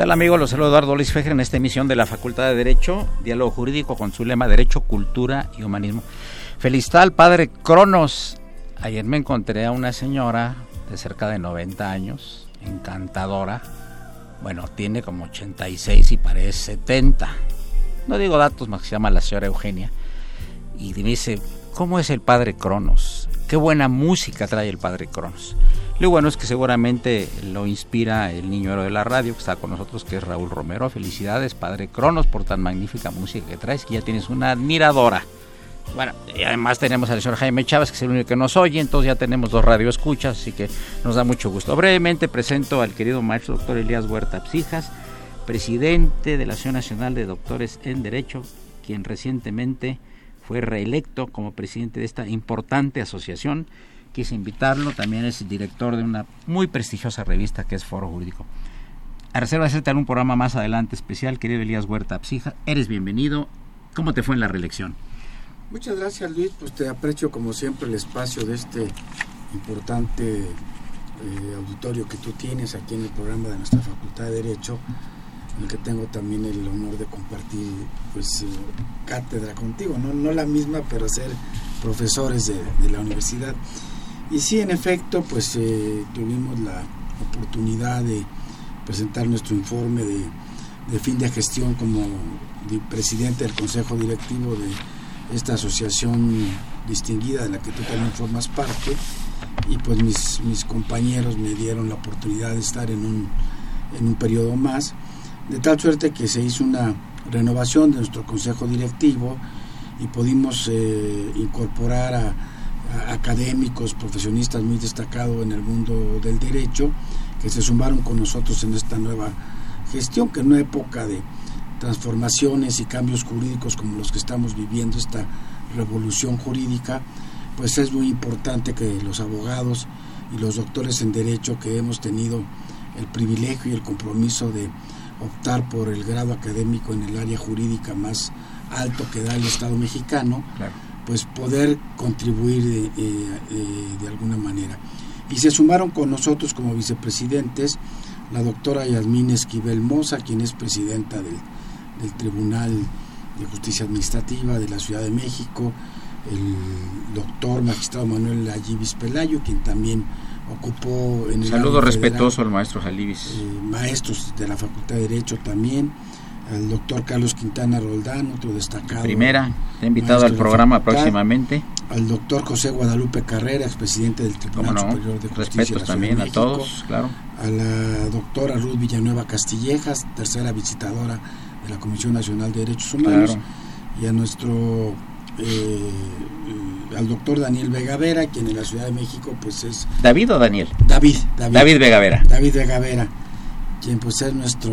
Tal amigos? Los saludo Eduardo Luis Fejer en esta emisión de la Facultad de Derecho, Diálogo Jurídico con su lema Derecho, Cultura y Humanismo. Felicidad al padre Cronos. Ayer me encontré a una señora de cerca de 90 años, encantadora. Bueno, tiene como 86 y parece 70. No digo datos más que se llama la señora Eugenia. Y me dice, ¿cómo es el padre Cronos? Qué buena música trae el padre Cronos. Lo bueno es que seguramente lo inspira el niño de la radio que está con nosotros, que es Raúl Romero. Felicidades, padre Cronos, por tan magnífica música que traes, que ya tienes una admiradora. Bueno, además tenemos al señor Jaime Chávez, que es el único que nos oye, entonces ya tenemos dos radioescuchas, así que nos da mucho gusto. Brevemente presento al querido maestro doctor Elías Huerta Psijas, presidente de la Asociación Nacional de Doctores en Derecho, quien recientemente fue reelecto como presidente de esta importante asociación quise invitarlo, también es director de una muy prestigiosa revista que es Foro Jurídico. A reserva de hacerte un programa más adelante especial, querido Elías Huerta Psija, eres bienvenido. ¿Cómo te fue en la reelección? Muchas gracias Luis, pues te aprecio como siempre el espacio de este importante eh, auditorio que tú tienes aquí en el programa de nuestra Facultad de Derecho, en el que tengo también el honor de compartir pues eh, cátedra contigo, ¿no? no la misma, pero ser profesores de la universidad. Y sí, en efecto, pues eh, tuvimos la oportunidad de presentar nuestro informe de, fin de gestión como presidente del Consejo Directivo de esta asociación distinguida de la que tú también formas parte. Y pues mis, compañeros me dieron la oportunidad de estar en un, en un periodo más, de tal suerte que se hizo una renovación de nuestro Consejo Directivo y pudimos eh, incorporar a académicos, profesionistas muy destacados en el mundo del derecho, que se sumaron con nosotros en esta nueva gestión, que en una época de transformaciones y cambios jurídicos como los que estamos viviendo, esta revolución jurídica, pues es muy importante que los abogados y los doctores en derecho que hemos tenido el privilegio y el compromiso de optar por el grado académico en el área jurídica más alto que da el Estado mexicano, pues poder contribuir de, de alguna manera. Y se sumaron con nosotros como vicepresidentes la doctora Yasmín Esquivel Moza, quien es presidenta del, del Tribunal de Justicia Administrativa de la Ciudad de México, el doctor magistrado Manuel Ayibis Pelayo, quien también ocupó en el... Saludo respetuoso al maestro Jalibis. Eh, maestros de la Facultad de Derecho también, al doctor Carlos Quintana Roldán, otro destacado. Primera, invitado al programa próximamente. Al doctor José Guadalupe Carrera, expresidente del Tribunal Superior de Justicia. de también a todos, claro. A la doctora Ruth Villanueva Castillejas, tercera visitadora de la Comisión Nacional de Derechos Humanos. y a nuestro eh, al doctor Daniel Vega Vera, quien en la Ciudad de México pues es David o Daniel? David, David, David Vega Vera. David Vega Vera, quien pues es nuestro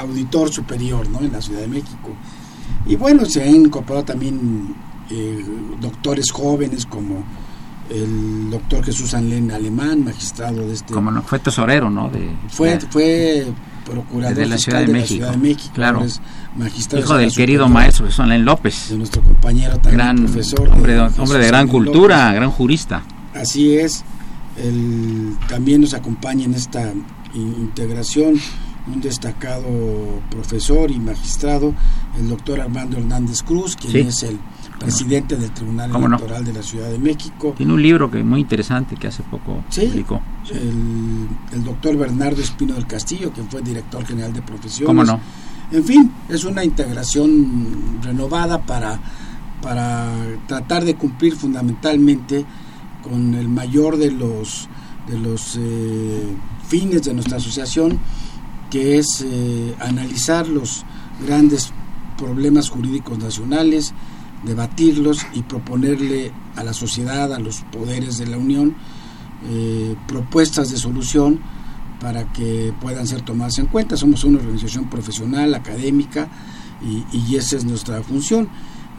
auditor superior ¿no? en la Ciudad de México. Y bueno, se han incorporado también eh, doctores jóvenes como el doctor Jesús Anlen Alemán, magistrado de este... Como no, fue tesorero, ¿no? De, fue, fue procurador de la, Ciudad de, de la México, Ciudad de México, claro. magistrado Hijo de la del querido maestro Jesús Anlen López. de nuestro compañero también Gran profesor. hombre, de, hombre de gran cultura, López. gran jurista. Así es. El, también nos acompaña en esta in- integración un destacado profesor y magistrado, el doctor Armando Hernández Cruz, quien Sí. es el presidente del Tribunal. Electoral de la Ciudad de México. Tiene un libro que muy interesante que hace poco Sí. publicó. El, el doctor Bernardo Espino del Castillo, que fue director general de profesiones. ¿Cómo no? En fin, es una integración renovada para, para tratar de cumplir fundamentalmente con el mayor de los, de los eh, fines de nuestra asociación, que es eh, analizar los grandes problemas jurídicos nacionales, debatirlos y proponerle a la sociedad, a los poderes de la Unión, eh, propuestas de solución para que puedan ser tomadas en cuenta. Somos una organización profesional, académica, y, y esa es nuestra función.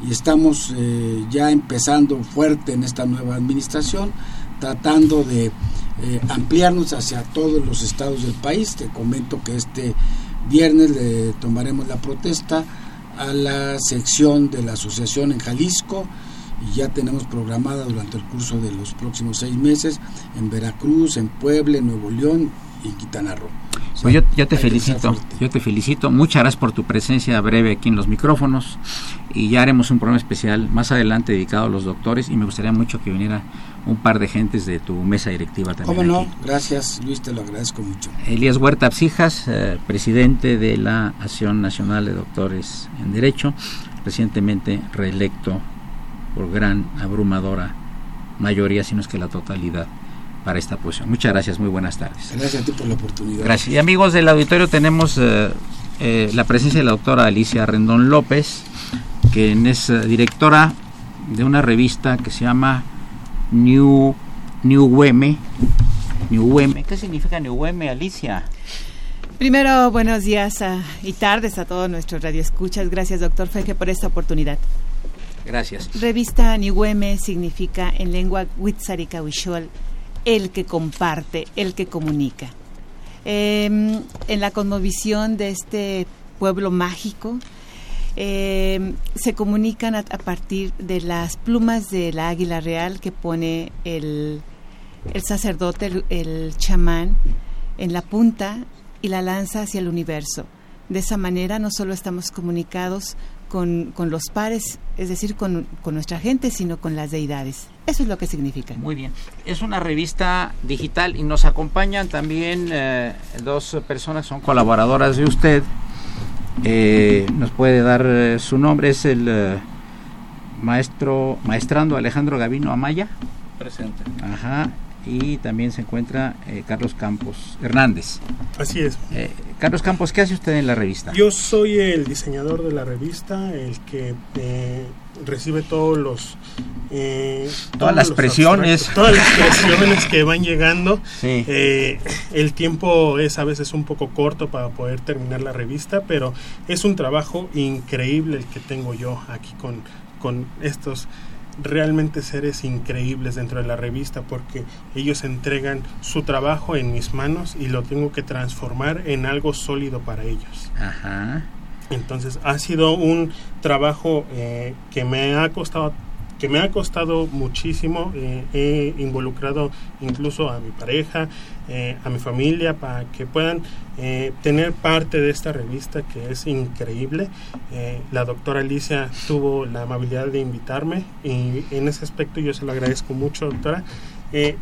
Y estamos eh, ya empezando fuerte en esta nueva administración, tratando de eh, ampliarnos hacia todos los estados del país. Te comento que este viernes le tomaremos la protesta a la sección de la asociación en Jalisco y ya tenemos programada durante el curso de los próximos seis meses en Veracruz, en Puebla, en Nuevo León y en Quintana Roo. O sea, Pues yo, yo te felicito, yo te felicito. Muchas gracias por tu presencia breve aquí en los micrófonos y ya haremos un programa especial más adelante dedicado a los doctores y me gustaría mucho que viniera un par de gentes de tu mesa directiva también. ¿Cómo no? aquí. Gracias, Luis, te lo agradezco mucho. Elías Huerta Absijas, eh, presidente de la Acción Nacional de Doctores en Derecho, recientemente reelecto por gran abrumadora mayoría, si no es que la totalidad, para esta posición. Muchas gracias, muy buenas tardes. Gracias a ti por la oportunidad. Gracias. Y amigos del auditorio tenemos eh, eh, la presencia de la doctora Alicia Rendón López, quien es directora de una revista que se llama New New Weme. New Weme. ¿Qué significa New Weme, Alicia? Primero, buenos días ah, y tardes a todos nuestros radioescuchas. Gracias, doctor Feje, por esta oportunidad. Gracias. Revista Nihueme significa en lengua huitzaricahuichol el que comparte, el que comunica. Eh, en la conmovisión de este pueblo mágico, eh, se comunican a, partir de las plumas de la águila real que pone el, el sacerdote, el, el chamán, en la punta y la lanza hacia el universo. De esa manera no solo estamos comunicados con, con los pares, es decir, con, con, nuestra gente, sino con las deidades. Eso es lo que significa. Muy bien. Es una revista digital y nos acompañan también eh, dos personas, son colaboradoras de usted. Eh, nos puede dar eh, su nombre, es el eh, maestro, maestrando Alejandro Gavino Amaya. Presente. Ajá. Y también se encuentra eh, Carlos Campos Hernández. Así es. Eh, Carlos Campos, ¿qué hace usted en la revista? Yo soy el diseñador de la revista, el que eh, recibe todos los... Todas todos las los presiones. Todas las presiones que van llegando. Sí. El tiempo es a veces un poco corto para poder terminar la revista, pero es un trabajo increíble el que tengo yo aquí con, con estos realmente seres increíbles dentro de la revista porque ellos entregan su trabajo en mis manos y lo tengo que transformar en algo sólido para ellos. Ajá. Entonces ha sido un trabajo eh, que me ha costado que me ha costado muchísimo. Eh, he involucrado incluso a mi pareja, eh, a mi familia, para que puedan eh, tener parte de esta revista que es increíble. Eh, la doctora Alicia tuvo la amabilidad de invitarme y en ese aspecto yo se lo agradezco mucho, doctora. Eh,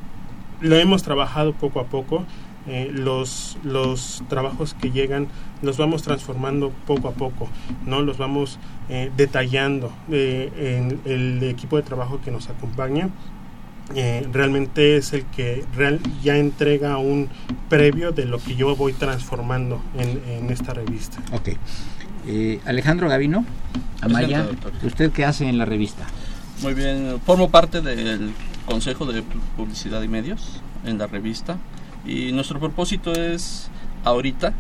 lo hemos trabajado poco a poco. Eh, los, los trabajos que llegan los vamos transformando poco a poco, ¿no? Los vamos eh, detallando. Eh, en el equipo de trabajo que nos acompaña eh, realmente es el que real, ya entrega un previo de lo que yo voy transformando en, en esta revista. Ok. Eh, Alejandro Gavino, Amaya, ¿usted qué hace en la revista? Muy bien, formo parte del Consejo de Publicidad y Medios en la revista y nuestro propósito es ahorita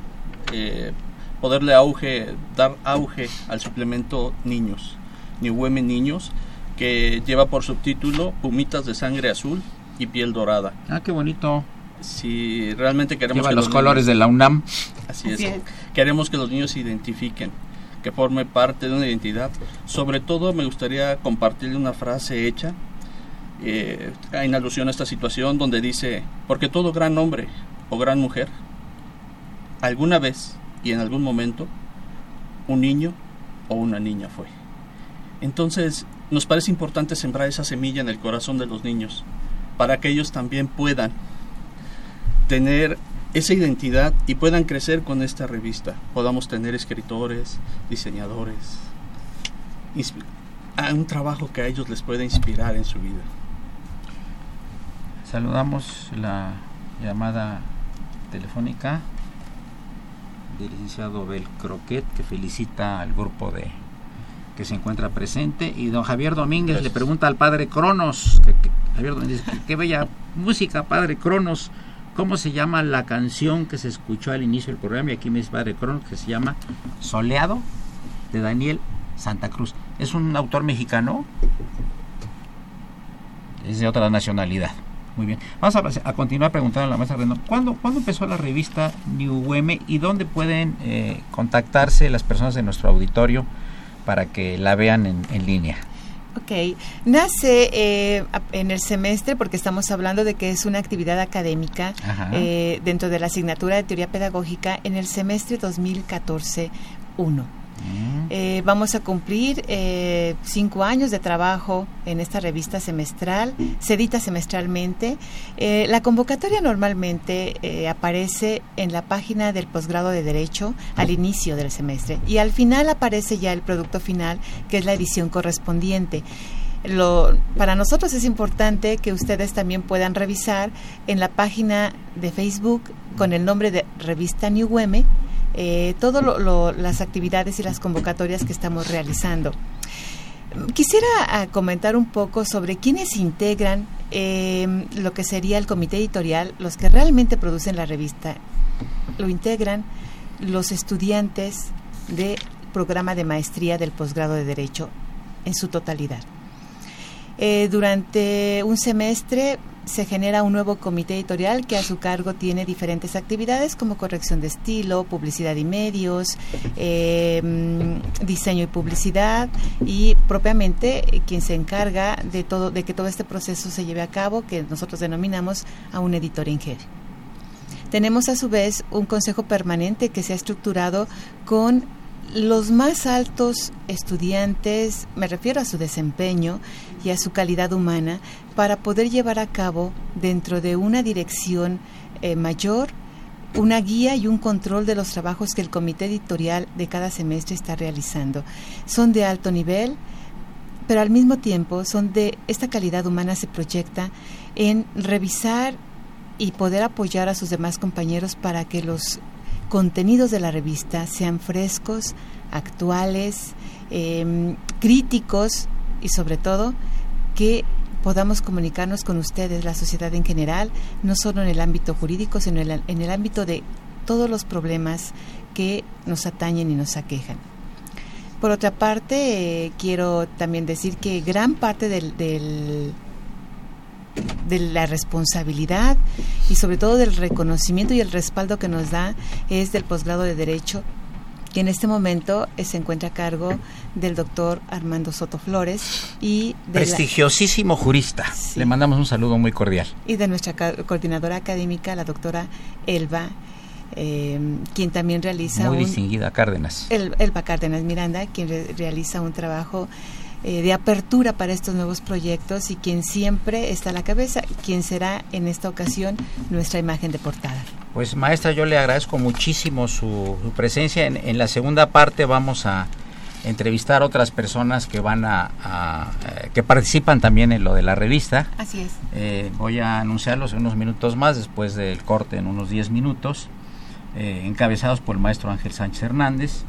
eh, poderle auge, dar auge al suplemento Niños, New Women Niños, que lleva por subtítulo Pumitas de sangre azul y piel dorada. Ah, qué bonito. Si realmente queremos Lleva los, colores de la UNAM. Así es. Queremos que los niños se identifiquen, que forme parte de una identidad. Sobre todo me gustaría compartirle una frase hecha eh, en alusión a esta situación donde dice, porque todo gran hombre o gran mujer, alguna vez y en algún momento, un niño o una niña fue. Entonces, nos parece importante sembrar esa semilla en el corazón de los niños, para que ellos también puedan tener esa identidad y puedan crecer con esta revista. Podamos tener escritores, diseñadores, un trabajo que a ellos les pueda inspirar en su vida. Saludamos la llamada telefónica del licenciado Bel Croquet, que felicita al grupo de que se encuentra presente. Y don Javier Domínguez le pregunta al padre Cronos, que, Javier Domínguez, qué bella música, padre Cronos. ¿Cómo se llama la canción que se escuchó al inicio del programa? Y aquí me dice padre Cronos, que se llama Soleado, de Daniel Santa Cruz. ¿Es un autor mexicano? Es de otra nacionalidad. Muy bien. Vamos a, continuar preguntando a la maestra Rendón. ¿Cuándo, ¿Cuándo empezó la revista New UM y dónde pueden eh, contactarse las personas de nuestro auditorio para que la vean en, línea? Ok, nace eh, en el semestre porque estamos hablando de que es una actividad académica eh, dentro de la asignatura de teoría pedagógica en el semestre 2014-1. Eh, vamos a cumplir eh, cinco años de trabajo en esta revista semestral, se edita semestralmente. Eh, la convocatoria normalmente aparece en la página del posgrado de Derecho al inicio del semestre y al final aparece ya el producto final, que es la edición correspondiente. Lo, para nosotros es importante que ustedes también puedan revisar en la página de Facebook con el nombre de Revista New Weme eh, todas las actividades y las convocatorias que estamos realizando. Quisiera ah, comentar un poco sobre quiénes integran em, lo que sería el comité editorial, los que realmente producen la revista. Lo integran los estudiantes del programa de maestría del posgrado de Derecho en su totalidad. Eh, durante un semestre se genera un nuevo comité editorial que a su cargo tiene diferentes actividades como corrección de estilo, publicidad y medios, eh, diseño y publicidad y propiamente eh, quien se encarga de todo, de que todo este proceso se lleve a cabo, que nosotros denominamos a un editor en jefe. Tenemos a su vez un consejo permanente que se ha estructurado con los más altos estudiantes, me refiero a su desempeño y a su calidad humana, para poder llevar a cabo dentro de una dirección eh, mayor una guía y un control de los trabajos que el comité editorial de cada semestre está realizando. Son de alto nivel, pero al mismo tiempo son de esta calidad humana se proyecta en revisar y poder apoyar a sus demás compañeros para que los contenidos de la revista sean frescos, actuales, em, críticos y sobre todo que podamos comunicarnos con ustedes, la sociedad en general, no solo en el ámbito jurídico, sino en el, ámbito de todos los problemas que nos atañen y nos aquejan. Por otra parte, eh, quiero también decir que gran parte del, de la responsabilidad y sobre todo del reconocimiento y el respaldo que nos da es del posgrado de Derecho que en este momento eh, se encuentra a cargo del doctor Armando Soto Flores y prestigiosísimo jurista. Le mandamos un saludo muy cordial. Y de nuestra coordinadora académica, la doctora Elba, eh, quien también realiza muy distinguida Cárdenas. Elba Cárdenas Miranda, quien realiza un trabajo eh, de apertura para estos nuevos proyectos y quien siempre está a la cabeza, quien será en esta ocasión nuestra imagen de portada. Pues maestra, yo le agradezco muchísimo su, presencia. En, la segunda parte vamos a entrevistar a otras personas que van a, eh, que participan también en lo de la revista. Así es. Eh, voy a anunciarlos en unos minutos más, después del corte en unos 10 minutos, encabezados por el maestro Ángel Sánchez Hernández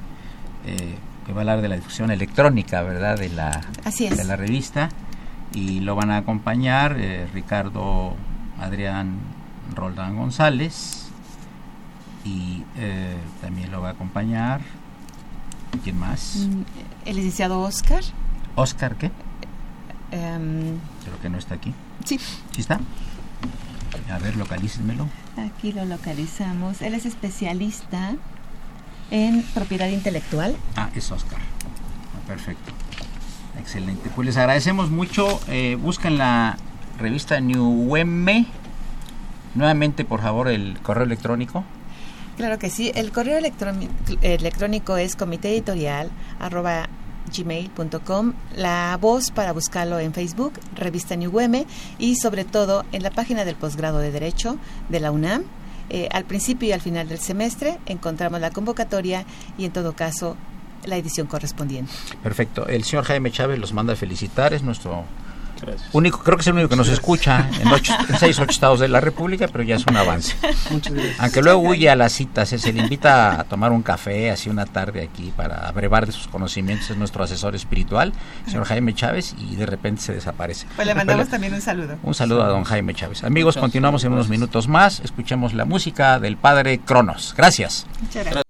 eh, que va a hablar de la difusión electrónica, ¿verdad? De la, Así es. de la revista. Y lo van a acompañar eh, Ricardo Adrián Roldán González. Y eh, también lo va a acompañar. ¿Quién más? Mm, El licenciado Oscar. Oscar, ¿qué? em, Creo que no está aquí. sí, ¿Sí está? A ver, localícenmelo. aquí lo localizamos. Él es especialista en propiedad intelectual. Ah, es Oscar. Ah, Perfecto. Excelente. Pues les agradecemos mucho. Eh, busquen la revista New Wemme. Nuevamente, por favor, el correo electrónico. Claro que sí. El correo electróni- electrónico es comité editorial arroba gmail.com. La voz para buscarlo en Facebook, Revista New UM y sobre todo en la página del posgrado de Derecho de la UNAM. Eh, al principio y al final del semestre encontramos la convocatoria y en todo caso la edición correspondiente. Perfecto. El señor Jaime Chávez los manda a felicitar. Es nuestro Gracias. único, creo que es el único que nos escucha en, ocho, en seis ocho estados de la República, pero ya es un avance. Muchas gracias. Aunque luego huye a las citas, eh, se le invita a tomar un café, así una tarde aquí, para abrevar de sus conocimientos. Es nuestro asesor espiritual, señor Jaime Chávez, y de repente se desaparece. Pues le mandamos también un saludo. Un saludo a don Jaime Chávez. Amigos, continuamos en unos minutos más. Escuchemos la música del padre Cronos. Gracias. Muchas gracias.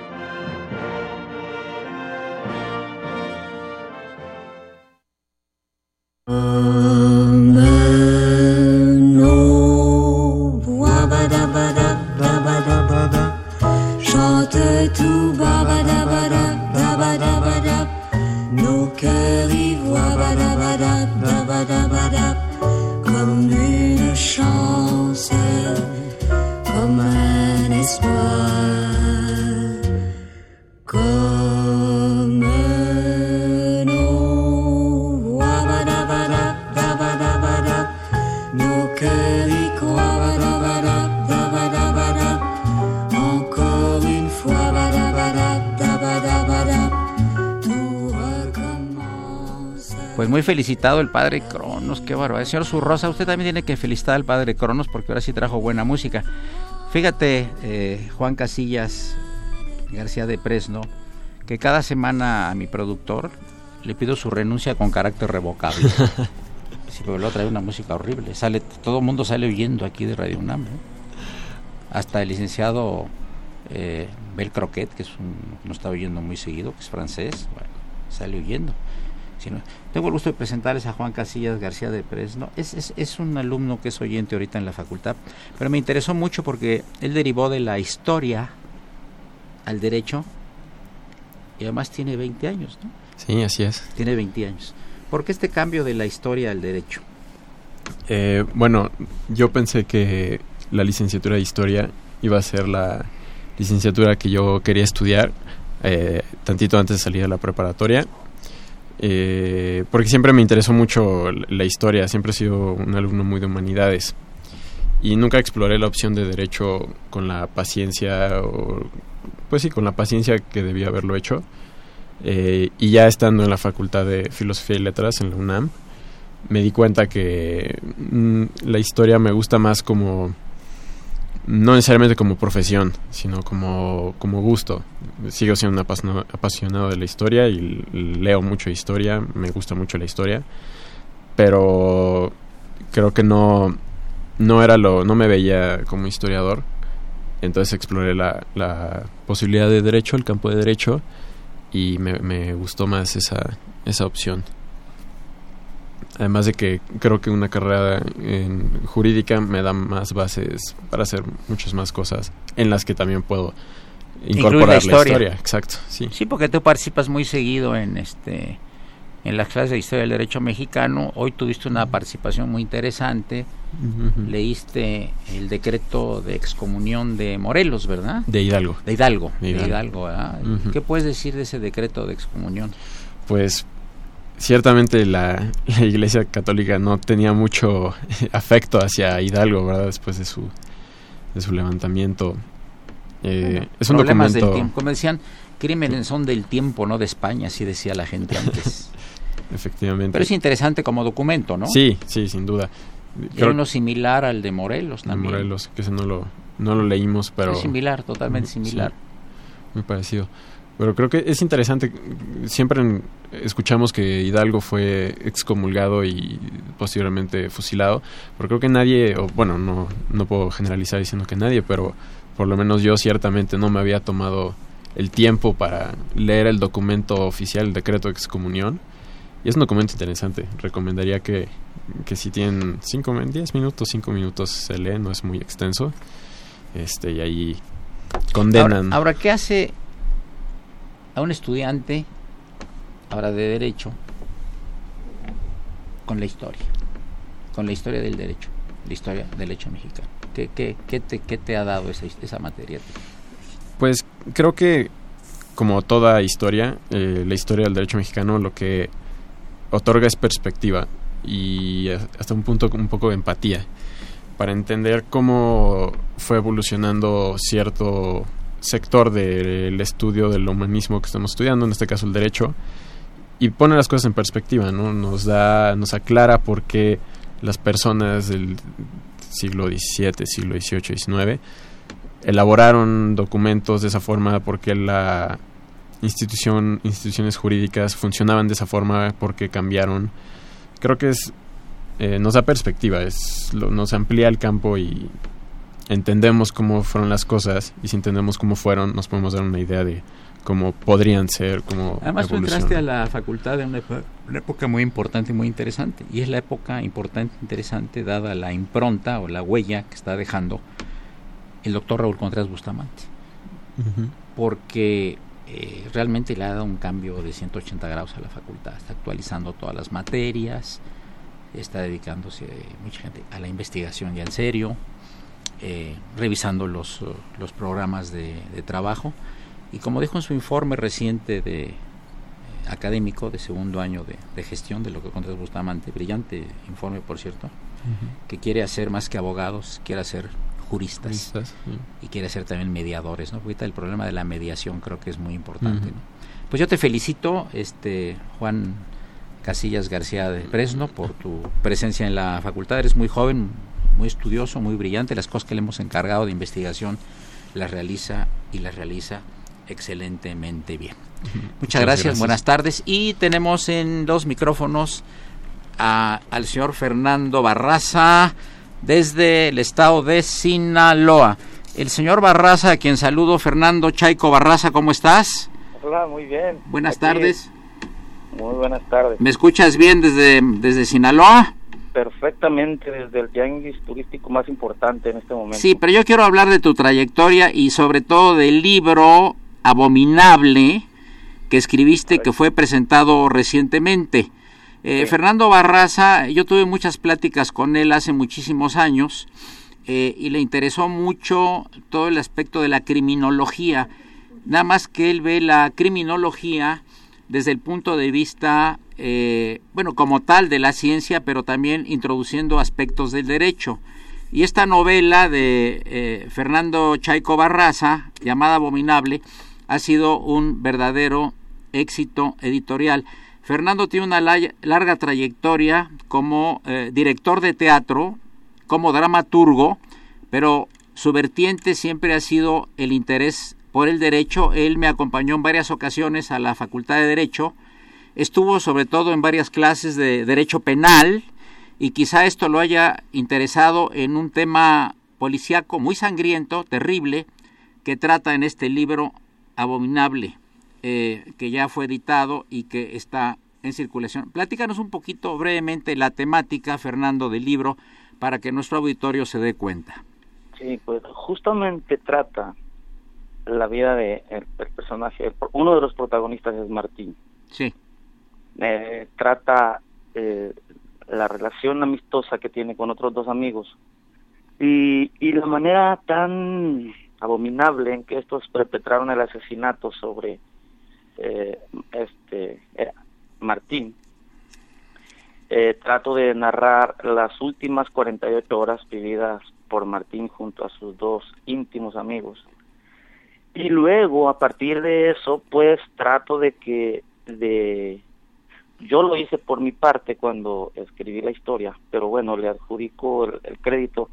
Felicitado el padre Cronos, qué barbaridad. Señor Zurrosa, usted también tiene que felicitar al padre Cronos porque ahora sí trajo buena música. Fíjate, eh, Juan Casillas García de Presno, que cada semana a mi productor le pido su renuncia con carácter revocable. Sí, pero luego trae una música horrible. Sale, todo el mundo sale oyendo aquí de Radio UNAM. ¿eh? Hasta el licenciado eh, Bel Croquet, que es un, no está oyendo muy seguido, que es francés, bueno, sale oyendo. Si no- tengo el gusto de presentarles a Juan Casillas García de Presno. Es, es, es un alumno que es oyente ahorita en la facultad, pero me interesó mucho porque él derivó de la historia al derecho y además tiene 20 años, ¿no? Sí, así es. Tiene 20 años. ¿Por qué este cambio de la historia al derecho? Eh, bueno, yo pensé que la licenciatura de historia iba a ser la licenciatura que yo quería estudiar eh, tantito antes de salir a la preparatoria. Eh, porque siempre me interesó mucho la historia, siempre he sido un alumno muy de humanidades. Y nunca exploré la opción de derecho con la paciencia, o, pues sí, con la paciencia que debía haberlo hecho. Eh, y ya estando en la Facultad de Filosofía y Letras en la UNAM, me di cuenta que mm, la historia me gusta más como no necesariamente como profesión, sino como, como gusto. Sigo siendo un apasionado, de la historia y leo mucho historia, me gusta mucho la historia, pero creo que no, no era lo, no me veía como historiador. Entonces exploré la, la posibilidad de derecho, el campo de derecho, y me, me gustó más esa, esa opción. Además de que creo que una carrera en jurídica me da más bases para hacer muchas más cosas en las que también puedo incorporar la la historia. historia. Exacto, sí. Sí, porque tú participas muy seguido en este en las clases de historia del derecho mexicano. Hoy tuviste una participación muy interesante. Leíste el decreto de excomunión de Morelos, ¿verdad? De Hidalgo. De Hidalgo. De De Hidalgo. ¿Qué puedes decir de ese decreto de excomunión? Pues ciertamente la, la Iglesia Católica no tenía mucho afecto hacia Hidalgo, ¿verdad? Después de su, de su levantamiento. Eh, es un Problemas del documento... tiempo. Como decían, crímenes son del tiempo, no de España, así decía la gente antes. Efectivamente. Pero es interesante como documento, ¿no? Sí, sí, sin duda. Y hay uno similar al de Morelos de también. Morelos, que ese no lo, no lo leímos, pero... Es similar, totalmente similar. sí, muy parecido. Pero creo que es interesante, siempre en- escuchamos que Hidalgo fue excomulgado y posteriormente fusilado, pero creo que nadie, o bueno, no, no puedo generalizar diciendo que nadie, pero por lo menos yo ciertamente no me había tomado el tiempo para leer el documento oficial, el decreto de excomunión. Y es un documento interesante. Recomendaría que, que si tienen 5, 10 minutos, 5 minutos se lee, no es muy extenso. Este, y ahí condenan. Ahora, ahora, ¿qué hace a un estudiante, ahora de derecho, con la historia? Con la historia del derecho, la historia del derecho mexicano. ¿Qué, qué, qué te, qué te ha dado esa, esa materia? Pues creo que, como toda historia, eh, la historia del derecho mexicano lo que otorga es perspectiva y hasta un punto un poco de empatía para entender cómo fue evolucionando cierto sector del estudio del humanismo que estamos estudiando, en este caso el derecho, y pone las cosas en perspectiva, ¿no? Nos da, nos aclara por qué las personas del siglo XVII, siglo XVIII, XIX elaboraron documentos de esa forma porque la institución instituciones jurídicas funcionaban de esa forma porque cambiaron creo que es eh, nos da perspectiva es nos amplía el campo y entendemos cómo fueron las cosas y si entendemos cómo fueron nos podemos dar una idea de cómo podrían ser cómo Además, tú entraste a la facultad en una, época muy importante y muy interesante. Y es la época importante e interesante dada la impronta o la huella que está dejando el doctor Raúl Contreras Bustamante. Porque eh, realmente le ha dado un cambio de 180 grados a la facultad. Está actualizando todas las materias, está dedicándose mucha gente a la investigación ya en serio, eh, revisando los, eh, los programas de, de trabajo. Y como dijo en su informe reciente de eh, académico de segundo año de, de gestión de lo que Contreras Bustamante, brillante informe por cierto, que quiere hacer más que abogados, quiere hacer juristas Juristas, sí. y quiere ser también mediadores, ¿no? Porque ahorita el problema de la mediación creo que es muy importante. Pues yo te felicito, este Juan Casillas García de Fresno, por tu presencia en la facultad. Eres muy joven, muy estudioso, muy brillante. Las cosas que le hemos encargado de investigación las realiza y las realiza excelentemente bien. Muchas, gracias, buenas tardes. Y tenemos en los micrófonos a- al señor Fernando Barraza desde el estado de Sinaloa. El señor Barraza, a quien saludo, Fernando Chaico Barraza, ¿cómo estás? Hola, muy bien. Buenas Aquí, tardes. Muy buenas tardes. ¿Me escuchas bien desde, desde Sinaloa? Perfectamente desde el tianguis turístico más importante en este momento. Sí, pero yo quiero hablar de tu trayectoria y sobre todo del libro Abominable que escribiste que fue presentado recientemente. Eh, Fernando Barraza, yo tuve muchas pláticas con él hace muchísimos años eh, y le interesó mucho todo el aspecto de la criminología. Nada más que él ve la criminología desde el punto de vista, eh, bueno, como tal de la ciencia, pero también introduciendo aspectos del derecho. Y esta novela de eh, Fernando Chaico Barraza, llamada Abominable, ha sido un verdadero éxito editorial. Fernando tiene una la- larga trayectoria como eh, director de teatro, como dramaturgo, pero su vertiente siempre ha sido el interés por el derecho. Él me acompañó en varias ocasiones a la Facultad de Derecho. Estuvo sobre todo en varias clases de derecho penal y quizá esto lo haya interesado en un tema policíaco muy sangriento, terrible, que trata en este libro abominable, eh, que ya fue editado y que está en circulación. Platícanos un poquito brevemente la temática, Fernando, del libro, para que nuestro auditorio se dé cuenta. Sí, pues justamente trata la vida de el, el personaje. uno de los protagonistas es Martín. Sí. eh, trata eh, la relación amistosa que tiene con otros dos amigos y, y la manera tan abominable en que estos perpetraron el asesinato sobre eh, este eh, Martín eh, trato de narrar las últimas 48 horas vividas por Martín junto a sus dos íntimos amigos y luego a partir de eso pues trato de que de yo lo hice por mi parte cuando escribí la historia pero bueno le adjudico el, el crédito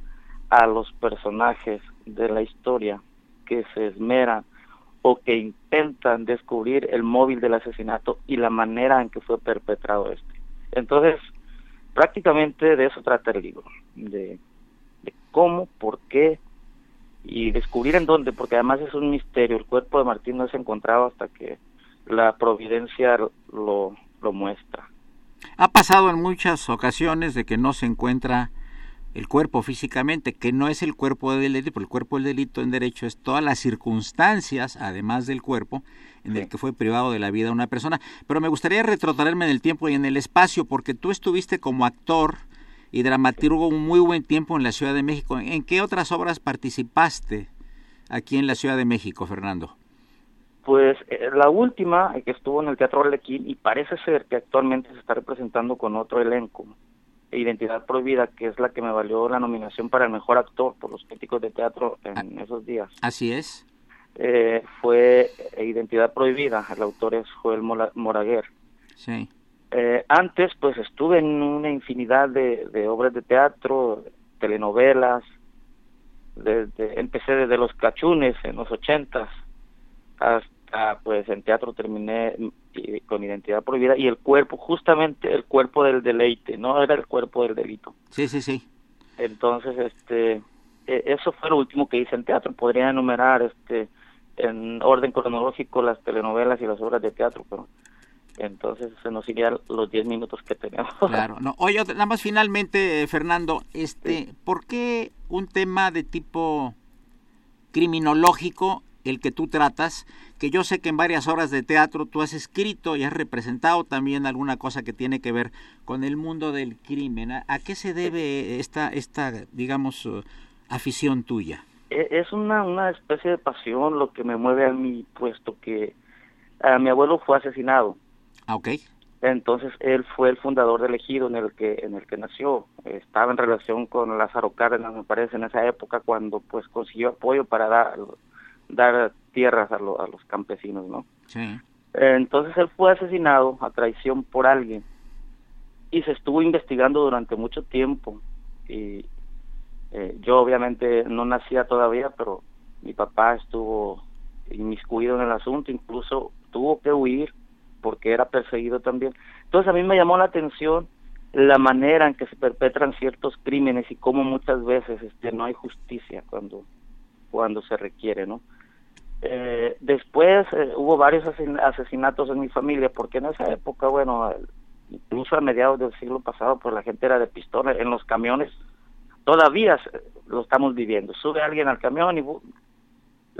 a los personajes de la historia que se esmeran o que intentan descubrir el móvil del asesinato y la manera en que fue perpetrado este. Entonces, prácticamente de eso trata el libro, de, de cómo, por qué y descubrir en dónde, porque además es un misterio. El cuerpo de Martín no se encontraba hasta que la providencia lo, lo muestra. Ha pasado en muchas ocasiones de que no se encuentra el cuerpo físicamente, que no es el cuerpo del delito, porque el cuerpo del delito en derecho es todas las circunstancias, además del cuerpo, en el que fue privado de la vida una persona. Pero me gustaría retrotraerme en el tiempo y en el espacio, porque tú estuviste como actor y dramaturgo un muy buen tiempo en la Ciudad de México. ¿En qué otras obras participaste aquí en la Ciudad de México, Fernando? Pues eh, la última, eh, que estuvo en el Teatro Arlequín, y parece ser que actualmente se está representando con otro elenco, Identidad Prohibida, que es la que me valió la nominación para el mejor actor por los críticos de teatro en esos días. Así es. Eh, fue Identidad Prohibida, el autor es Joel Mola- Moraguer. Sí. Eh, antes, pues estuve en una infinidad de, de obras de teatro, telenovelas, desde, empecé desde los cachunes en los ochentas hasta pues en teatro terminé y- con identidad prohibida y el cuerpo, justamente el cuerpo del deleite, no era el cuerpo del delito. Sí, sí, sí. Entonces, este, eh, eso fue lo último que hice en teatro. Podría enumerar, este, en orden cronológico las telenovelas y las obras de teatro, pero entonces se nos irían los 10 minutos que tenemos. Claro, no. Oye, nada más finalmente, eh, Fernando, este, ¿por qué un tema de tipo criminológico, el que tú tratas, que yo sé que en varias obras de teatro tú has escrito y has representado también alguna cosa que tiene que ver con el mundo del crimen? ¿A, a qué se debe esta, esta digamos, eh, afición tuya? E- Es una, una especie de pasión lo que me mueve a mí, puesto que a mi abuelo fue asesinado. Ah, ok. Entonces él fue el fundador del ejido en el que en el que nació. Estaba en relación con Lázaro Cárdenas, me parece, en esa época cuando pues consiguió apoyo para dar dar tierras a, lo- a los campesinos, ¿no? Sí. Entonces él fue asesinado a traición por alguien y se estuvo investigando durante mucho tiempo y eh, yo obviamente no nacía todavía, pero mi papá estuvo inmiscuido en el asunto, incluso tuvo que huir porque era perseguido también. Entonces a mí me llamó la atención la manera en que se perpetran ciertos crímenes y cómo muchas veces este no hay justicia cuando cuando se requiere, ¿no? Eh, después eh, hubo varios asesin- asesinatos en mi familia porque en esa época, bueno, incluso a mediados del siglo pasado, pues la gente era de pistola en los camiones. Todavía lo estamos viviendo. Sube alguien al camión y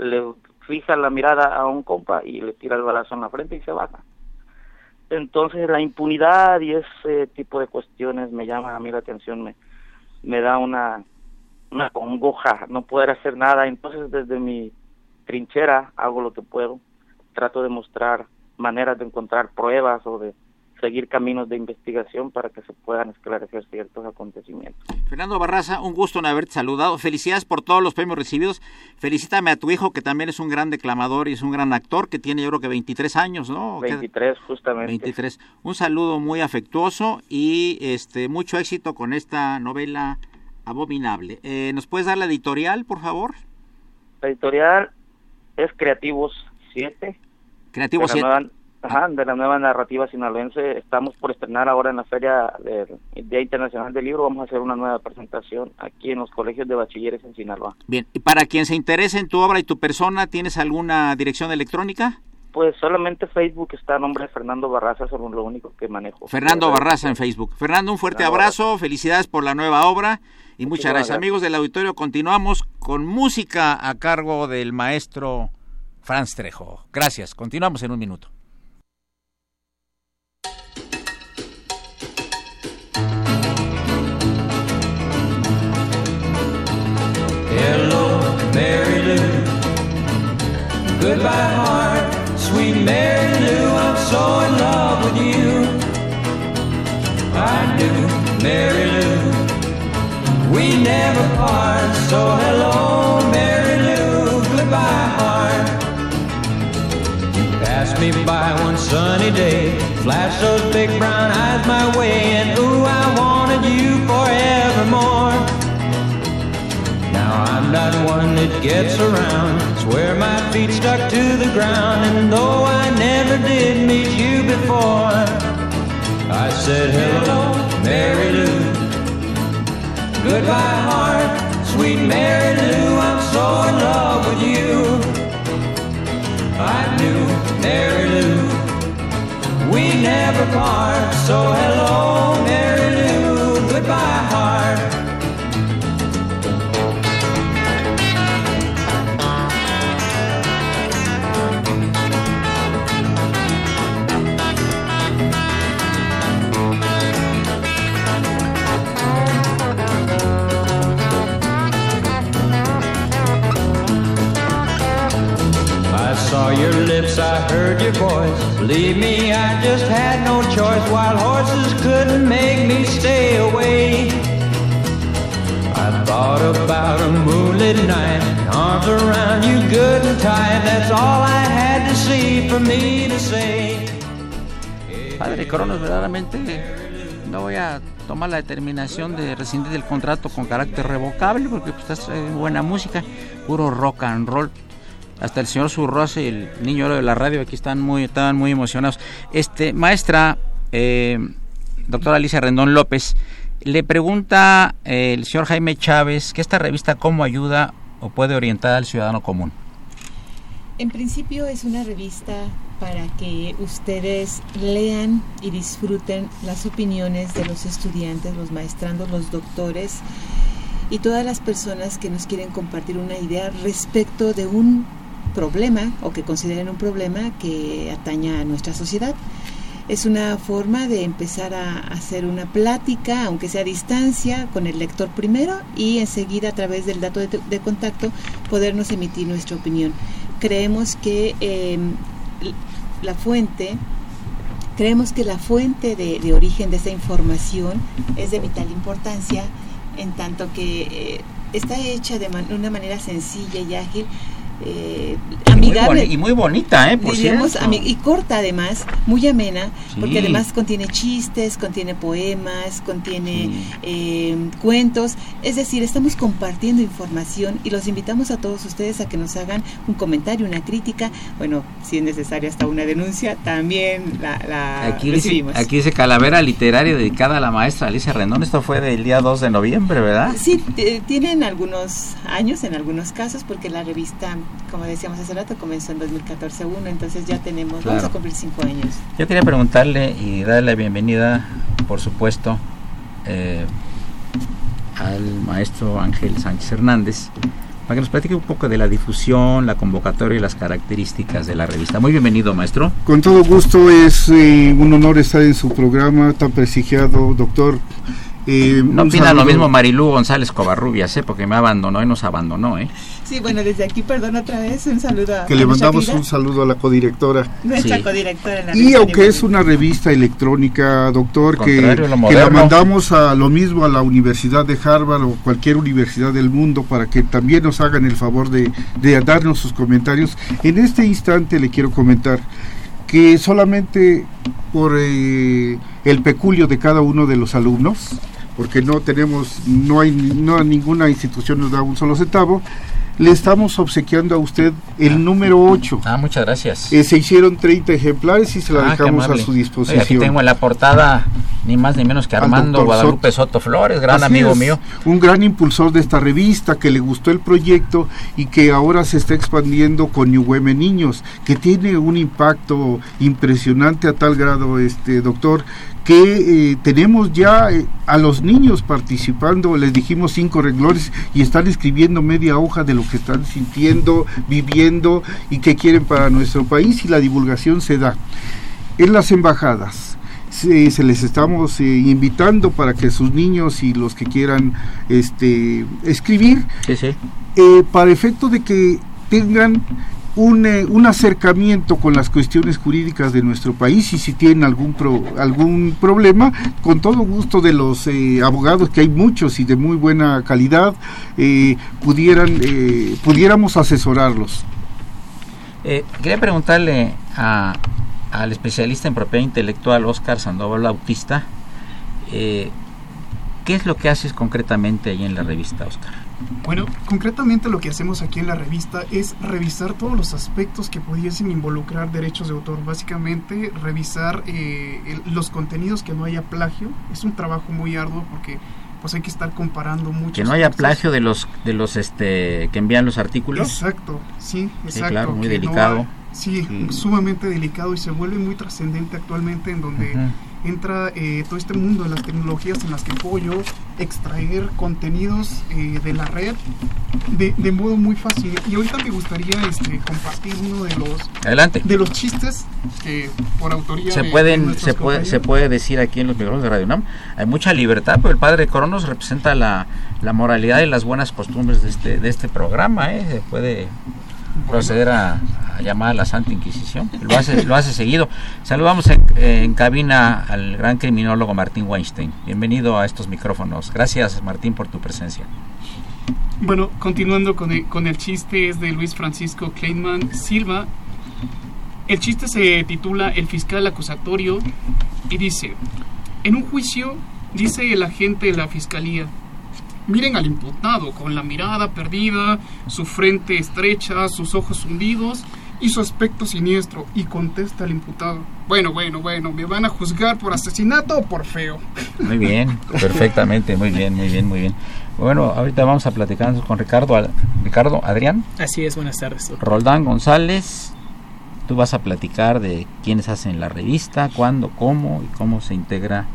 le fija la mirada a un compa y le tira el balazo en la frente y se baja. Entonces la impunidad y ese tipo de cuestiones me llama a mí la atención, me, me da una, una congoja no poder hacer nada. Entonces desde mi trinchera hago lo que puedo, trato de mostrar maneras de encontrar pruebas o de seguir caminos de investigación para que se puedan esclarecer ciertos acontecimientos. Fernando Barraza, un gusto en haberte saludado. Felicidades por todos los premios recibidos. Felicítame a tu hijo, que también es un gran declamador y es un gran actor, que tiene yo creo que 23 años, ¿no? 23 justamente. 23. Un saludo muy afectuoso y este mucho éxito con esta novela abominable. Eh, ¿Nos puedes dar la editorial, por favor? La editorial es Creativos 7. Creativos de la 7. Ajá, de la nueva narrativa sinaloense. Estamos por estrenar ahora en la Feria del Día Internacional del Libro. Vamos a hacer una nueva presentación aquí en los colegios de bachilleres en Sinaloa. Bien, y para quien se interese en tu obra y tu persona, ¿tienes alguna dirección electrónica? Pues solamente Facebook está a nombre de Fernando Barraza, es lo único que manejo. Fernando Barraza en Facebook. Fernando, un fuerte abrazo, felicidades por la nueva obra y muchas gracias. gracias. Amigos del auditorio, continuamos con música a cargo del maestro Franz Trejo. Gracias, continuamos en un minuto. goodbye heart. Sweet Mary Lou, I'm so in love with you. I do, Mary Lou. We never part, so hello, Mary Lou, goodbye heart. You passed me by one sunny day, flash those big brown eyes my way, and ooh, I One that gets around, It's where my feet stuck to the ground, and though I never did meet you before, I said hello, Mary Lou. Goodbye, heart, sweet Mary Lou, I'm so in love with you. I knew Mary Lou, we never part, so hello, Mary Lou, lips, I heard your voice. Believe me, I just had no choice. Wild horses couldn't make me stay away. I thought about a moonlit night, arms around you good and tight. That's all I had to see for me to say. Padre Cronos, verdaderamente no voy a tomar la determinación de rescindir el contrato con carácter revocable porque pues, es eh, buena música, puro rock and roll. Hasta el señor Zurrosa y el niño de la radio aquí están muy, estaban muy emocionados. Este, maestra, eh, doctora Alicia Rendón López, le pregunta eh, el señor Jaime Chávez que esta revista cómo ayuda o puede orientar al ciudadano común. En principio es una revista para que ustedes lean y disfruten las opiniones de los estudiantes, los maestrandos, los doctores y todas las personas que nos quieren compartir una idea respecto de un problema o que consideren un problema que ataña a nuestra sociedad. Es una forma de empezar a hacer una plática, aunque sea a distancia, con el lector primero y enseguida a través del dato de, contacto podernos emitir nuestra opinión. Creemos que eh, la fuente, creemos que la fuente de, de, origen de esa información es de vital importancia en tanto que eh, está hecha de man una manera sencilla y ágil eh, amigable y muy, y muy, bonita, ¿eh? Por diríamos, y corta además, muy amena, sí. porque además contiene chistes, contiene poemas, contiene sí. eh, cuentos, es decir, estamos compartiendo información y los invitamos a todos ustedes a que nos hagan un comentario, una crítica, bueno, si es necesario hasta una denuncia, también la, la aquí recibimos. Dice, aquí dice Calavera Literaria dedicada a la maestra Alicia Rendón, esto fue del día 2 de noviembre, ¿verdad? Sí, tienen algunos años en algunos casos, porque la revista como decíamos hace rato, comenzó en 2014 uno, entonces ya tenemos, claro. vamos a cumplir cinco años. Yo quería preguntarle y darle la bienvenida, por supuesto, eh, al maestro Ángel Sánchez Hernández, para que nos platique un poco de la difusión, la convocatoria y las características de la revista. Muy bienvenido, maestro. Con todo gusto, es eh, un honor estar en su programa tan prestigiado, doctor. Eh, no opina lo mismo Marilú González Covarrubias, ¿eh? porque me abandonó y nos abandonó. ¿eh? Sí, bueno, desde aquí, perdón otra vez, un saludo a Que le mandamos un saludo a la codirectora. Nuestra sí. codirectora. La y aunque es una revista electrónica, doctor, que, que, la mandamos a lo mismo a la Universidad de Harvard o cualquier universidad del mundo para que también nos hagan el favor de, de darnos sus comentarios. En este instante le quiero comentar que solamente por eh, el peculio de cada uno de los alumnos, porque no tenemos, no hay, no ninguna institución nos da un solo centavo, le estamos obsequiando a usted el ah. número 8. Ah, muchas gracias. Eh, se hicieron 30 ejemplares y se la ah, dejamos a su disposición. Oye, aquí tengo en la portada ni más ni menos que Armando Guadalupe Soto. Soto Flores, gran Así amigo es, mío. Un gran impulsor de esta revista que le gustó el proyecto y que ahora se está expandiendo con Ñuhueme Niños, que tiene un impacto impresionante a tal grado, este doctor, que eh, tenemos ya eh, a los niños participando, les dijimos cinco renglones y están escribiendo media hoja de lo que están sintiendo, viviendo y que quieren para nuestro país y la divulgación se da. En las embajadas se, se les estamos eh, invitando para que sus niños y los que quieran este, escribir, sí, sí. para efecto de que tengan un, eh, un acercamiento con las cuestiones jurídicas de nuestro país y si tienen algún pro- algún problema con todo gusto de los eh, abogados que hay muchos y de muy buena calidad eh, pudieran eh, pudiéramos asesorarlos. Quería preguntarle a- al especialista en propiedad intelectual, Oscar Sandoval Bautista, ¿qué es lo que haces concretamente ahí en la revista, Oscar? Bueno, concretamente lo que hacemos aquí en la revista es revisar todos los aspectos que pudiesen involucrar derechos de autor. Básicamente, revisar eh, el- los contenidos que no haya plagio. Es un trabajo muy arduo porque pues hay que estar comparando muchos Que no haya plagio de los de los este que envían los artículos. Exacto, sí, Sí, exacto. claro, muy no delicado. sí, sumamente delicado y se vuelve muy trascendente actualmente en donde. Entra eh, todo este mundo de las tecnologías en las que puedo yo extraer contenidos eh, de la red de, de modo muy fácil. Y ahorita me gustaría este, compartir uno de los Adelante. de los chistes que por autoría se de- de pueden nuestros se puede se puede decir aquí en los micrófonos de Radio UNAM hay mucha libertad pero el padre Cronos representa la, la moralidad y las buenas costumbres de este de este programa ¿eh? se puede proceder a, a llamar a la Santa Inquisición lo hace lo hace seguido. Saludamos en, cabina al gran criminólogo Martín Weinstein. Bienvenido a estos micrófonos. Gracias Martín por tu presencia. Bueno, continuando con con el chiste, es de Luis Francisco Kleinman Silva. El chiste se titula El fiscal acusatorio y dice, en un juicio, dice el agente de la fiscalía, miren al imputado con la mirada perdida, su frente estrecha, sus ojos hundidos y su aspecto siniestro. Y contesta el imputado, bueno, bueno, bueno, ¿me van a juzgar por asesinato o por feo? Muy bien, perfectamente, muy bien, muy bien, muy bien. Bueno, ahorita vamos a platicar con Ricardo, Ricardo Adrián, Así es, buenas tardes. Roldán González. Tú vas a platicar de quiénes hacen la revista, cuándo, cómo y cómo se integra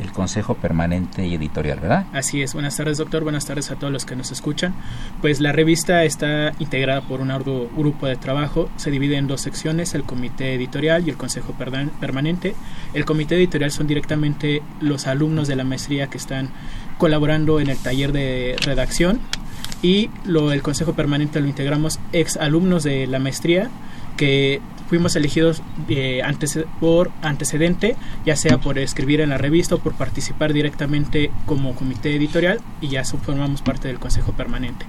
el Consejo Permanente y Editorial, ¿verdad? Así es, buenas tardes doctor, buenas tardes a todos los que nos escuchan. Pues la revista está integrada por un arduo grupo de trabajo, se divide en dos secciones, el comité editorial y el consejo permanente. El comité editorial son directamente los alumnos de la maestría que están colaborando en el taller de redacción y lo, el consejo permanente lo integramos ex alumnos de la maestría que fuimos elegidos eh, antece- por antecedente, ya sea por escribir en la revista o por participar directamente como comité editorial y ya formamos parte del consejo permanente.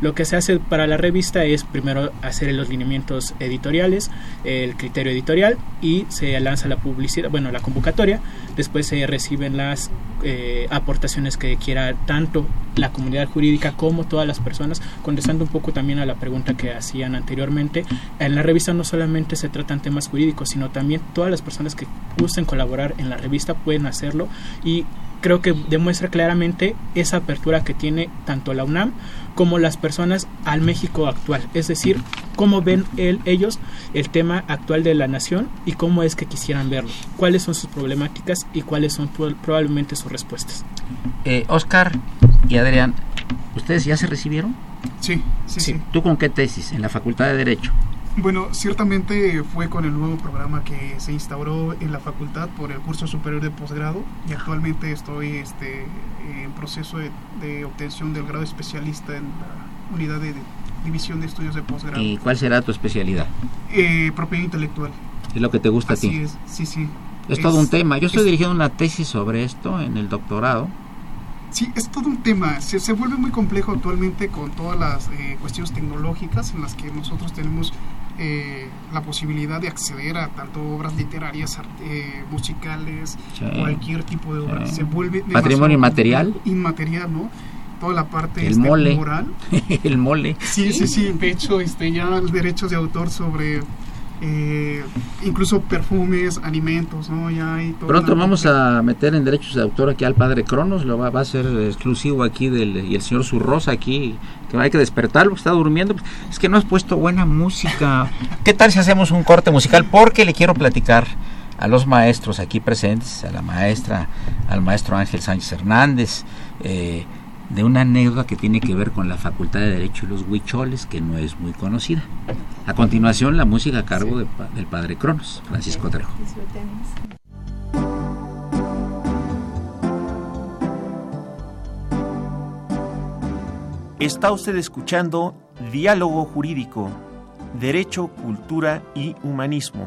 Lo que se hace para la revista es primero hacer los lineamientos editoriales, el criterio editorial y se lanza la publicidad, bueno, la convocatoria. Después se reciben las eh, aportaciones que quiera tanto la comunidad jurídica como todas las personas, contestando un poco también a la pregunta que hacían anteriormente. En la revista no solamente se tratan temas jurídicos, sino también todas las personas que gusten colaborar en la revista pueden hacerlo y creo que demuestra claramente esa apertura que tiene tanto la UNAM como las personas al México actual, es decir, cómo ven el- ellos el tema actual de la nación y cómo es que quisieran verlo, cuáles son sus problemáticas y cuáles son pro- probablemente sus respuestas. Eh, Oscar y Adrián, ¿ustedes ya se recibieron? Sí, sí, sí. ¿Tú con qué tesis? En la Facultad de Derecho. Bueno, ciertamente fue con el nuevo programa que se instauró en la facultad por el curso superior de posgrado y actualmente estoy este, en proceso de, de obtención del grado especialista en la unidad de, de división de estudios de posgrado. ¿Y cuál será tu especialidad? Eh, propiedad intelectual. Es lo que te gusta Así a ti. es, sí, sí. Es, todo un tema. Yo estoy es- dirigiendo una tesis sobre esto en el doctorado. Sí, es todo un tema. Se, se vuelve muy complejo actualmente con todas las eh, cuestiones tecnológicas en las que nosotros tenemos eh, la posibilidad de acceder a tanto obras literarias, eh, musicales, Sí. cualquier tipo de obra. Sí. Se vuelve Patrimonio inmaterial. Inmaterial, ¿no? Toda la parte El este, mole. moral. el mole. Sí, sí, sí. De hecho, este, ya los derechos de autor sobre eh, incluso perfumes, alimentos, ¿no? Ya hay Pronto vamos a meter en derechos de autor aquí al padre Cronos, lo va, va a ser exclusivo aquí del y el señor Zurrosa aquí, que hay que despertarlo, está durmiendo. Es que no has puesto buena música. ¿Qué tal si hacemos un corte musical? Porque le quiero platicar a los maestros aquí presentes, a la maestra, al maestro Ángel Sánchez Hernández, eh, de una anécdota que tiene que ver con la Facultad de Derecho y los Huicholes, que no es muy conocida. A continuación, la música a cargo de del padre Cronos, Francisco Trejo. Está usted escuchando Diálogo Jurídico, Derecho, Cultura y Humanismo.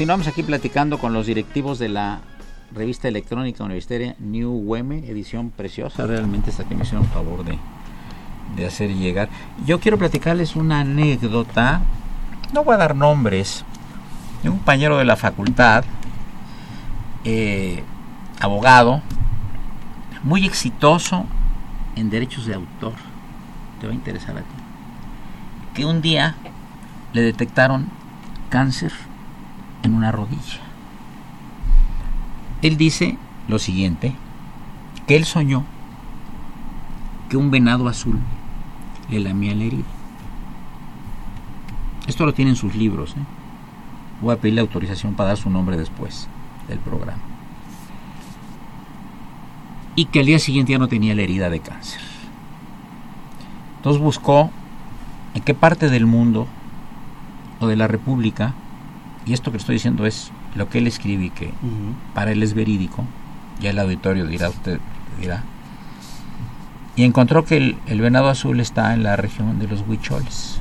Continuamos aquí platicando con los directivos de la revista electrónica universitaria New Weme, edición preciosa. Realmente esta que me hicieron favor de, de hacer llegar. Yo quiero platicarles una anécdota, no voy a dar nombres, de un compañero de la facultad, eh, abogado, muy exitoso en derechos de autor. Te va a interesar a ti. Que un día le detectaron cáncer en una rodilla. Él dice lo siguiente, que él soñó que un venado azul le lamía la herida. Esto lo tiene en sus libros. ¿eh? Voy a pedirle autorización para dar su nombre después del programa. Y que al día siguiente ya no tenía la herida de cáncer. Entonces buscó en qué parte del mundo o de la República y esto que estoy diciendo es lo que él escribe y que para él es verídico, ya el auditorio dirá, usted dirá, y encontró que el, el venado azul está en la región de los huicholes.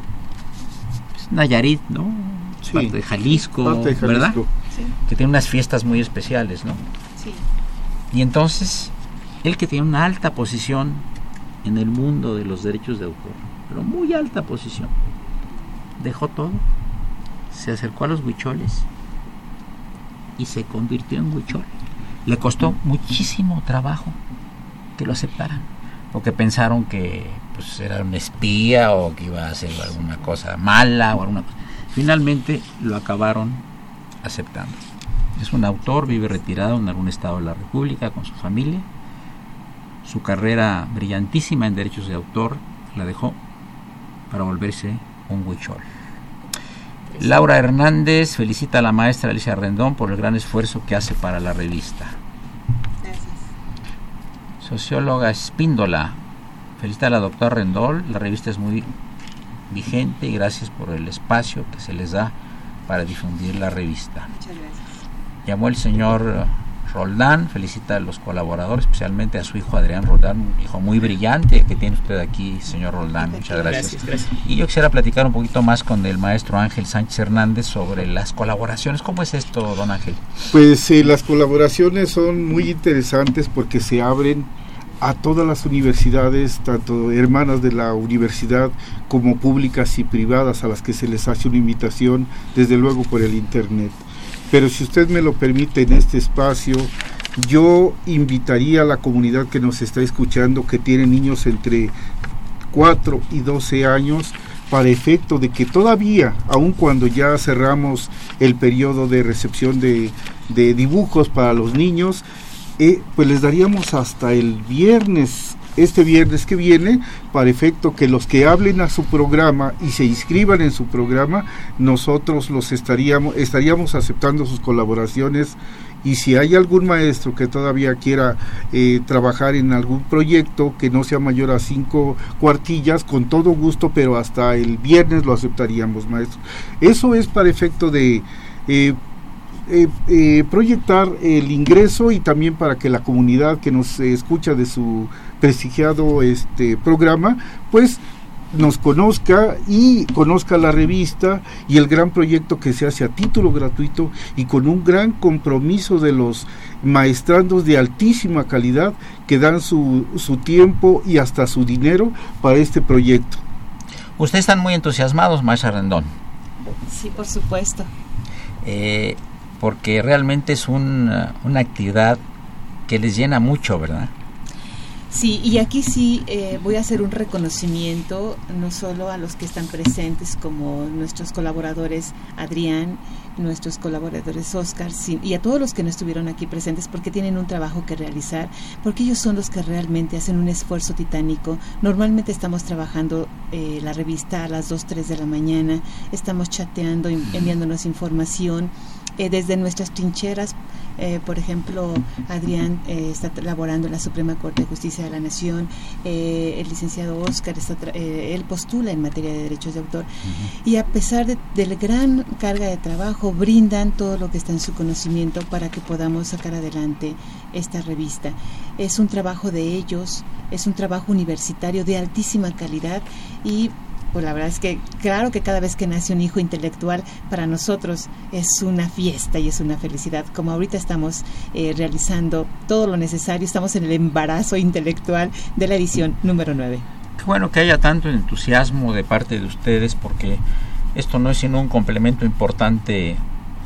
Es Nayarit, ¿no? Sí. Parte de Jalisco, Parte de Jalisco. ¿verdad? Sí. Que tiene unas fiestas muy especiales, ¿no? Sí. Y entonces, él que tiene una alta posición en el mundo de los derechos de autor, pero muy alta posición, dejó todo, se acercó a los huicholes y se convirtió en huichol. Le costó muchísimo trabajo que lo aceptaran, porque pensaron que pues, era un espía o que iba a hacer alguna cosa mala o alguna cosa. Finalmente lo acabaron aceptando. Es un autor, vive retirado en algún estado de la República con su familia. Su carrera brillantísima en derechos de autor la dejó para volverse un huichol. Laura Hernández felicita a la maestra Alicia Rendón por el gran esfuerzo que hace para la revista. Socióloga Espíndola felicita a la doctora Rendón. La revista es muy vigente y gracias por el espacio que se les da para difundir la revista. Muchas gracias. Llamó el señor Roldán, felicita a los colaboradores, especialmente a su hijo Adrián Roldán, un hijo muy brillante que tiene usted aquí, señor Roldán. Muchas gracias. Gracias, gracias. Y yo quisiera platicar un poquito más con el maestro Ángel Sánchez Hernández sobre las colaboraciones. ¿Cómo es esto, don Ángel? Pues eh, las colaboraciones son muy interesantes porque se abren a todas las universidades, tanto hermanas de la universidad como públicas y privadas a las que se les hace una invitación, desde luego por el Internet. Pero si usted me lo permite en este espacio, yo invitaría a la comunidad que nos está escuchando, que tiene niños entre 4 y 12 años, para efecto de que todavía, aun cuando ya cerramos el periodo de recepción de, de dibujos para los niños, eh, pues les daríamos hasta el viernes, este viernes que viene, para efecto que los que hablen a su programa y se inscriban en su programa, nosotros los estaríamos, estaríamos aceptando sus colaboraciones y si hay algún maestro que todavía quiera eh, trabajar en algún proyecto que no sea mayor a cinco cuartillas, con todo gusto, pero hasta el viernes lo aceptaríamos, maestro. Eso es para efecto de eh, eh, proyectar el ingreso y también para que la comunidad que nos escucha de su prestigiado este programa, pues nos conozca y conozca la revista y el gran proyecto que se hace a título gratuito y con un gran compromiso de los maestrandos de altísima calidad que dan su, su tiempo y hasta su dinero para este proyecto. Ustedes están muy entusiasmados, maestra Rendón, Sí, por supuesto. eh, porque realmente es un- una actividad que les llena mucho, ¿verdad? Sí, y aquí sí eh, voy a hacer un reconocimiento no solo a los que están presentes como nuestros colaboradores Adrián, nuestros colaboradores Oscar sí, y a todos los que no estuvieron aquí presentes porque tienen un trabajo que realizar, porque ellos son los que realmente hacen un esfuerzo titánico. Normalmente estamos trabajando eh, la revista a las 2, 3 de la mañana, estamos chateando, en- enviándonos información eh, desde nuestras trincheras. Eh, por ejemplo, Adrián eh, está laborando en la Suprema Corte de Justicia de la Nación, el licenciado Oscar, está él postula en materia de derechos de autor y a pesar de, de la gran carga de trabajo, brindan todo lo que está en su conocimiento para que podamos sacar adelante esta revista. Es un trabajo de ellos, es un trabajo universitario de altísima calidad y pues la verdad es que claro que cada vez que nace un hijo intelectual para nosotros es una fiesta y es una felicidad. Como ahorita estamos eh, realizando todo lo necesario, estamos en el embarazo intelectual de la edición número 9. Qué bueno que haya tanto entusiasmo de parte de ustedes porque esto no es sino un complemento importante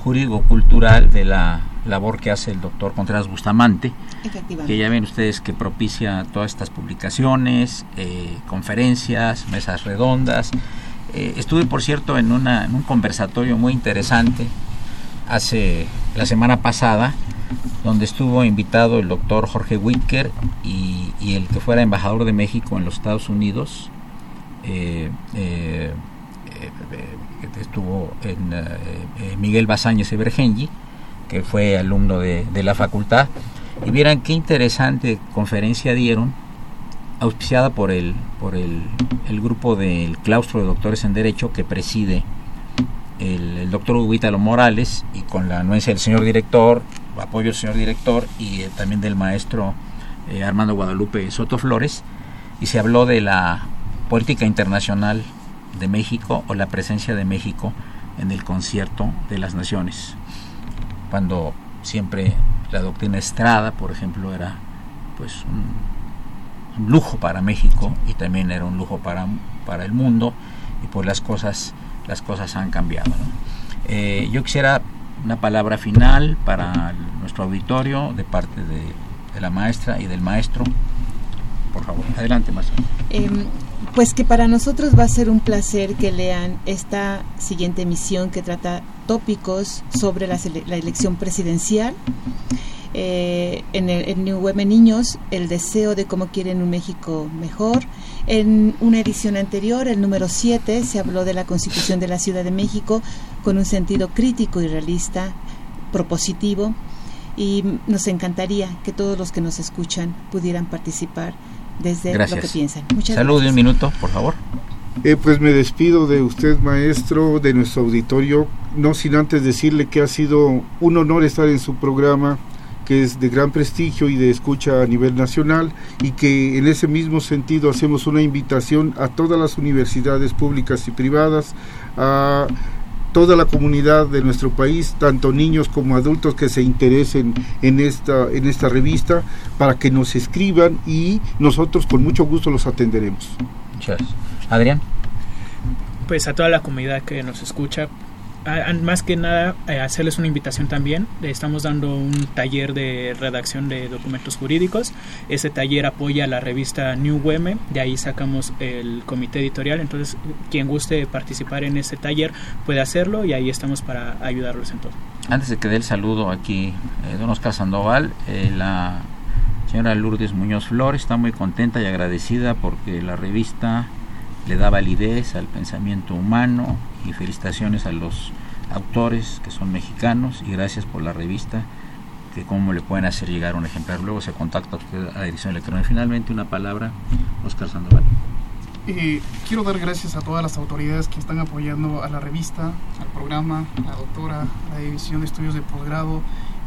jurídico-cultural de la labor que hace el doctor Contreras Bustamante, Efectivamente. que ya ven ustedes que propicia todas estas publicaciones, eh, conferencias, mesas redondas. Eh, estuve, por cierto, en, una, en un conversatorio muy interesante hace la semana pasada, donde estuvo invitado el doctor Jorge Whitker y, y el que fuera embajador de México en los Estados Unidos, eh, estuvo en eh, eh, Miguel Basáñez Evergenji, que fue alumno de, de la facultad, y vieran qué interesante conferencia dieron, auspiciada por el, por el, el grupo del claustro de doctores en Derecho que preside el, el doctor Hugo Ítalo Morales y con la anuencia del señor director, apoyo del señor director y eh, también del maestro eh, Armando Guadalupe Soto Flores, y se habló de la política internacional de México o la presencia de México en el concierto de las naciones, cuando siempre la doctrina Estrada, por ejemplo, era pues un, un lujo para México y también era un lujo para, para el mundo y pues las cosas las cosas han cambiado. ¿no? Eh, yo quisiera una palabra final para nuestro auditorio de parte de, de la maestra y del maestro. Por favor, adelante, maestra. Em, pues que para nosotros va a ser un placer que lean esta siguiente emisión que trata tópicos sobre la, elección presidencial. Eh, en el New Women Niños, el deseo de cómo quieren un México mejor. En una edición anterior, el número 7, se habló de la Constitución de la Ciudad de México con un sentido crítico y realista, propositivo. Y nos encantaría que todos los que nos escuchan pudieran participar desde lo que Gracias. piensan. Muchas Salud de un minuto, por favor. Eh, pues me despido de usted, maestro, de nuestro auditorio, no sin antes decirle que ha sido un honor estar en su programa, que es de gran prestigio y de escucha a nivel nacional, y que en ese mismo sentido hacemos una invitación a todas las universidades públicas y privadas, a toda la comunidad de nuestro país, tanto niños como adultos que se interesen en esta, en esta revista, para que nos escriban y nosotros con mucho gusto los atenderemos. Muchas gracias. Adrián. pues a toda la comunidad que nos escucha, más que nada eh, hacerles una invitación también. Estamos dando un taller de redacción de documentos jurídicos. Ese taller apoya la revista New Women, de ahí sacamos el comité editorial. Entonces, quien guste participar en ese taller puede hacerlo y ahí estamos para ayudarlos en todo. Antes de que dé el saludo aquí, eh, don Oscar Sandoval, eh, la señora Lourdes Muñoz Flores está muy contenta y agradecida porque la revista le da validez al pensamiento humano y felicitaciones a los autores que son mexicanos y gracias por la revista que cómo le pueden hacer llegar un ejemplar. Luego se contacta usted a la edición electrónica. Finalmente una palabra, Oscar Sandoval. Eh, quiero dar gracias a todas las autoridades que están apoyando a la revista, al programa, a la doctora, a la división de estudios de posgrado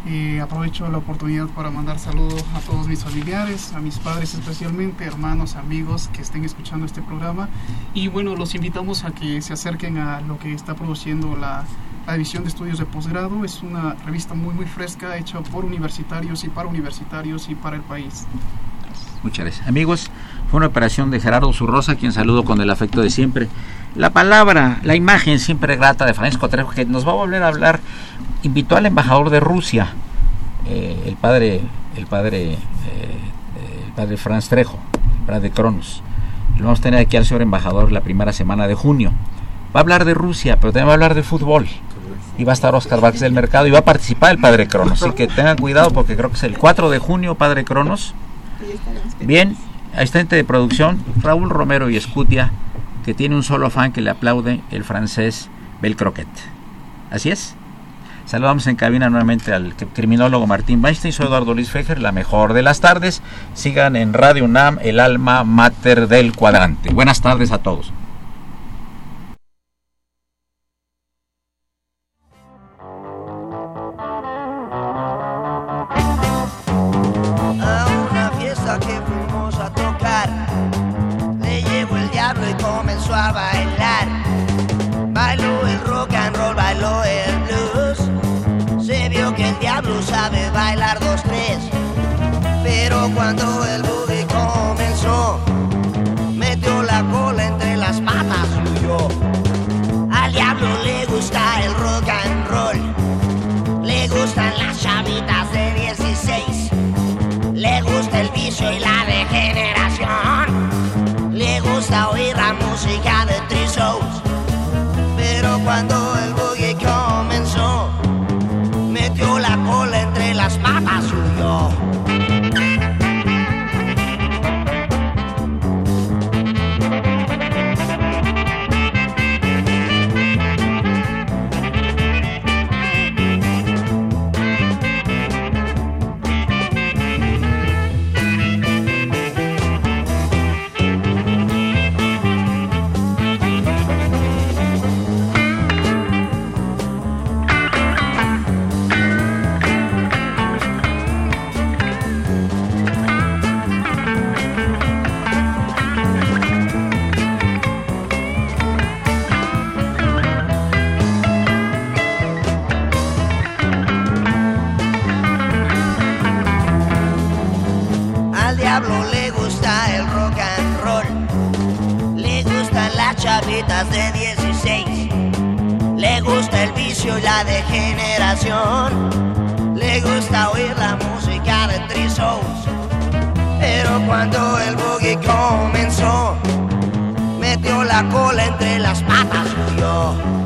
Eh, aprovecho la oportunidad para mandar saludos a todos mis familiares, a mis padres especialmente, hermanos, amigos que estén escuchando este programa. Y bueno, los invitamos a que se acerquen a lo que está produciendo la, la División de Estudios de Posgrado. Es una revista muy, muy fresca, hecha por universitarios y para universitarios y para el país. Muchas gracias. Amigos, fue una operación de Gerardo Zurrosa, quien saludo con el afecto de siempre. La palabra, la imagen siempre grata de Francisco Trejo, que nos va a volver a hablar, invitó al embajador de Rusia, eh, el padre, el padre, eh, el padre Franz Trejo, el padre Cronos. Lo vamos a tener aquí al señor embajador la primera semana de junio. Va a hablar de Rusia, pero también va a hablar de fútbol. Y va a estar Oscar Vázquez del Mercado y va a participar el padre Cronos. Así que tengan cuidado porque creo que es el 4 de junio, padre Cronos. Bien, asistente de producción, Raúl Romero y Escutia, que tiene un solo fan que le aplaude, el francés Belcroquet. Así es. Saludamos en cabina nuevamente al criminólogo Martín Weinstein. Soy Eduardo Luis Fejer, la mejor de las tardes. Sigan en Radio UNAM, el alma mater del cuadrante. Buenas tardes a todos. Cuando el la degeneración. Le gusta oír la música de Three. Pero cuando el boogie comenzó, metió la cola entre las patas y huyó.